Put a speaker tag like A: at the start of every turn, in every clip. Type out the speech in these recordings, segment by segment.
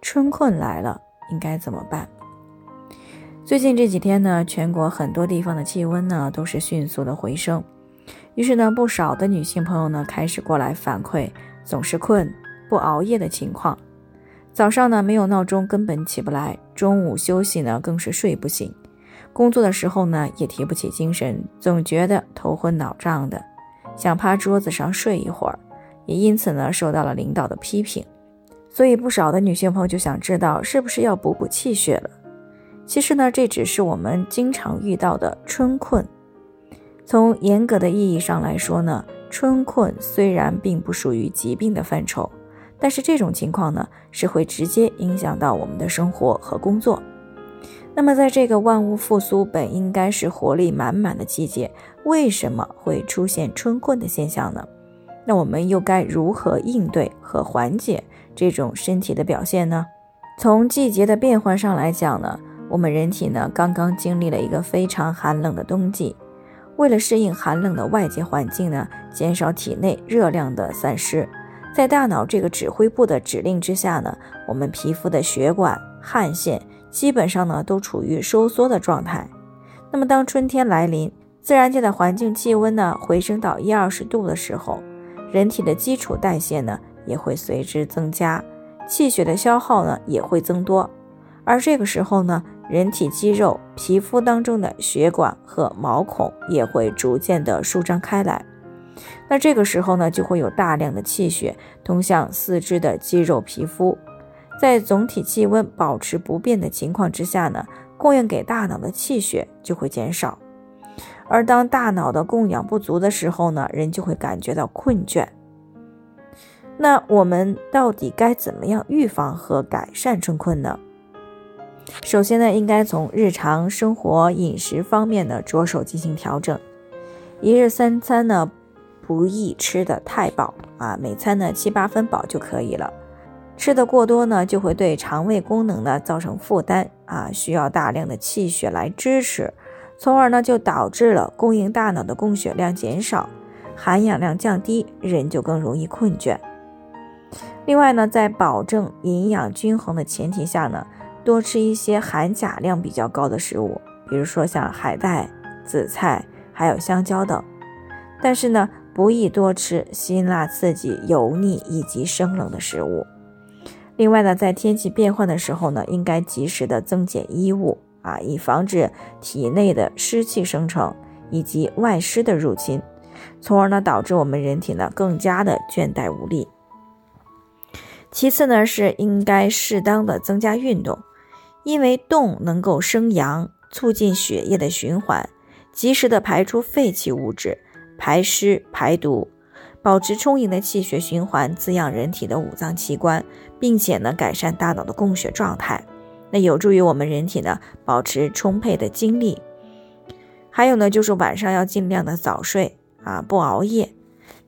A: 春困来了，应该怎么办？最近这几天呢，全国很多地方的气温呢都是迅速的回升，于是呢，不少的女性朋友呢开始过来反馈总是困、不熬夜的情况。早上呢没有闹钟根本起不来，中午休息呢更是睡不醒，工作的时候呢也提不起精神，总觉得头昏脑胀的，想趴桌子上睡一会儿，也因此呢受到了领导的批评。所以不少的女性朋友就想知道，是不是要补补气血了？其实呢，这只是我们经常遇到的春困。从严格的意义上来说呢，春困虽然并不属于疾病的范畴，但是这种情况呢，是会直接影响到我们的生活和工作。那么，在这个万物复苏本应该是活力满满的季节，为什么会出现春困的现象呢？那我们又该如何应对和缓解？这种身体的表现呢？从季节的变换上来讲呢，我们人体呢刚刚经历了一个非常寒冷的冬季，为了适应寒冷的外界环境呢，减少体内热量的散失，在大脑这个指挥部的指令之下呢，我们皮肤的血管、汗腺基本上呢都处于收缩的状态。那么当春天来临，自然界的环境气温呢回升到一二十度的时候，人体的基础代谢呢。也会随之增加，气血的消耗呢也会增多，而这个时候呢，人体肌肉、皮肤当中的血管和毛孔也会逐渐的舒张开来，那这个时候呢，就会有大量的气血通向四肢的肌肉、皮肤，在总体气温保持不变的情况之下呢，供应给大脑的气血就会减少，而当大脑的供氧不足的时候呢，人就会感觉到困倦。那我们到底该怎么样预防和改善春困呢？首先呢，应该从日常生活饮食方面呢着手进行调整。一日三餐呢不宜吃的太饱啊，每餐呢七八分饱就可以了。吃的过多呢，就会对肠胃功能呢造成负担啊，需要大量的气血来支持，从而呢就导致了供应大脑的供血量减少，含氧量降低，人就更容易困倦。另外呢，在保证营养均衡的前提下呢，多吃一些含钾量比较高的食物，比如说像海带、紫菜，还有香蕉等。但是呢，不宜多吃辛辣刺激、油腻以及生冷的食物。另外呢，在天气变换的时候呢，应该及时的增减衣物啊，以防止体内的湿气生成以及外湿的入侵，从而呢导致我们人体呢更加的倦怠无力。其次呢，是应该适当的增加运动，因为动能够生阳，促进血液的循环，及时的排出废弃物质，排湿排毒，保持充盈的气血循环，滋养人体的五脏器官，并且呢，改善大脑的供血状态，那有助于我们人体呢保持充沛的精力。还有呢，就是晚上要尽量的早睡啊，不熬夜。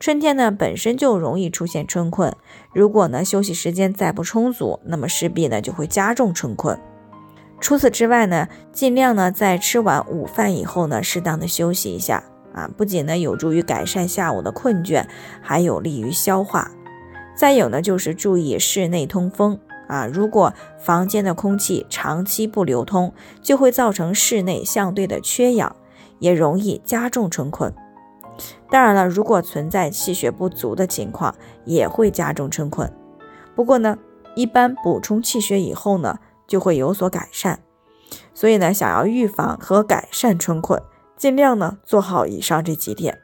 A: 春天呢本身就容易出现春困，如果呢休息时间再不充足，那么势必呢就会加重春困。除此之外呢，尽量呢在吃完午饭以后呢，适当的休息一下啊，不仅呢有助于改善下午的困倦，还有利于消化。再有呢就是注意室内通风啊，如果房间的空气长期不流通，就会造成室内相对的缺氧，也容易加重春困。当然了，如果存在气血不足的情况，也会加重春困。不过呢，一般补充气血以后呢，就会有所改善。所以呢，想要预防和改善春困，尽量呢做好以上这几点。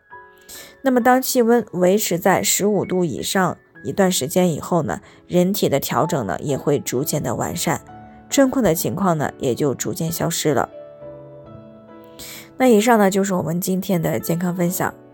A: 那么，当气温维持在十五度以上一段时间以后呢，人体的调整呢也会逐渐的完善，春困的情况呢也就逐渐消失了。那以上呢就是我们今天的健康分享。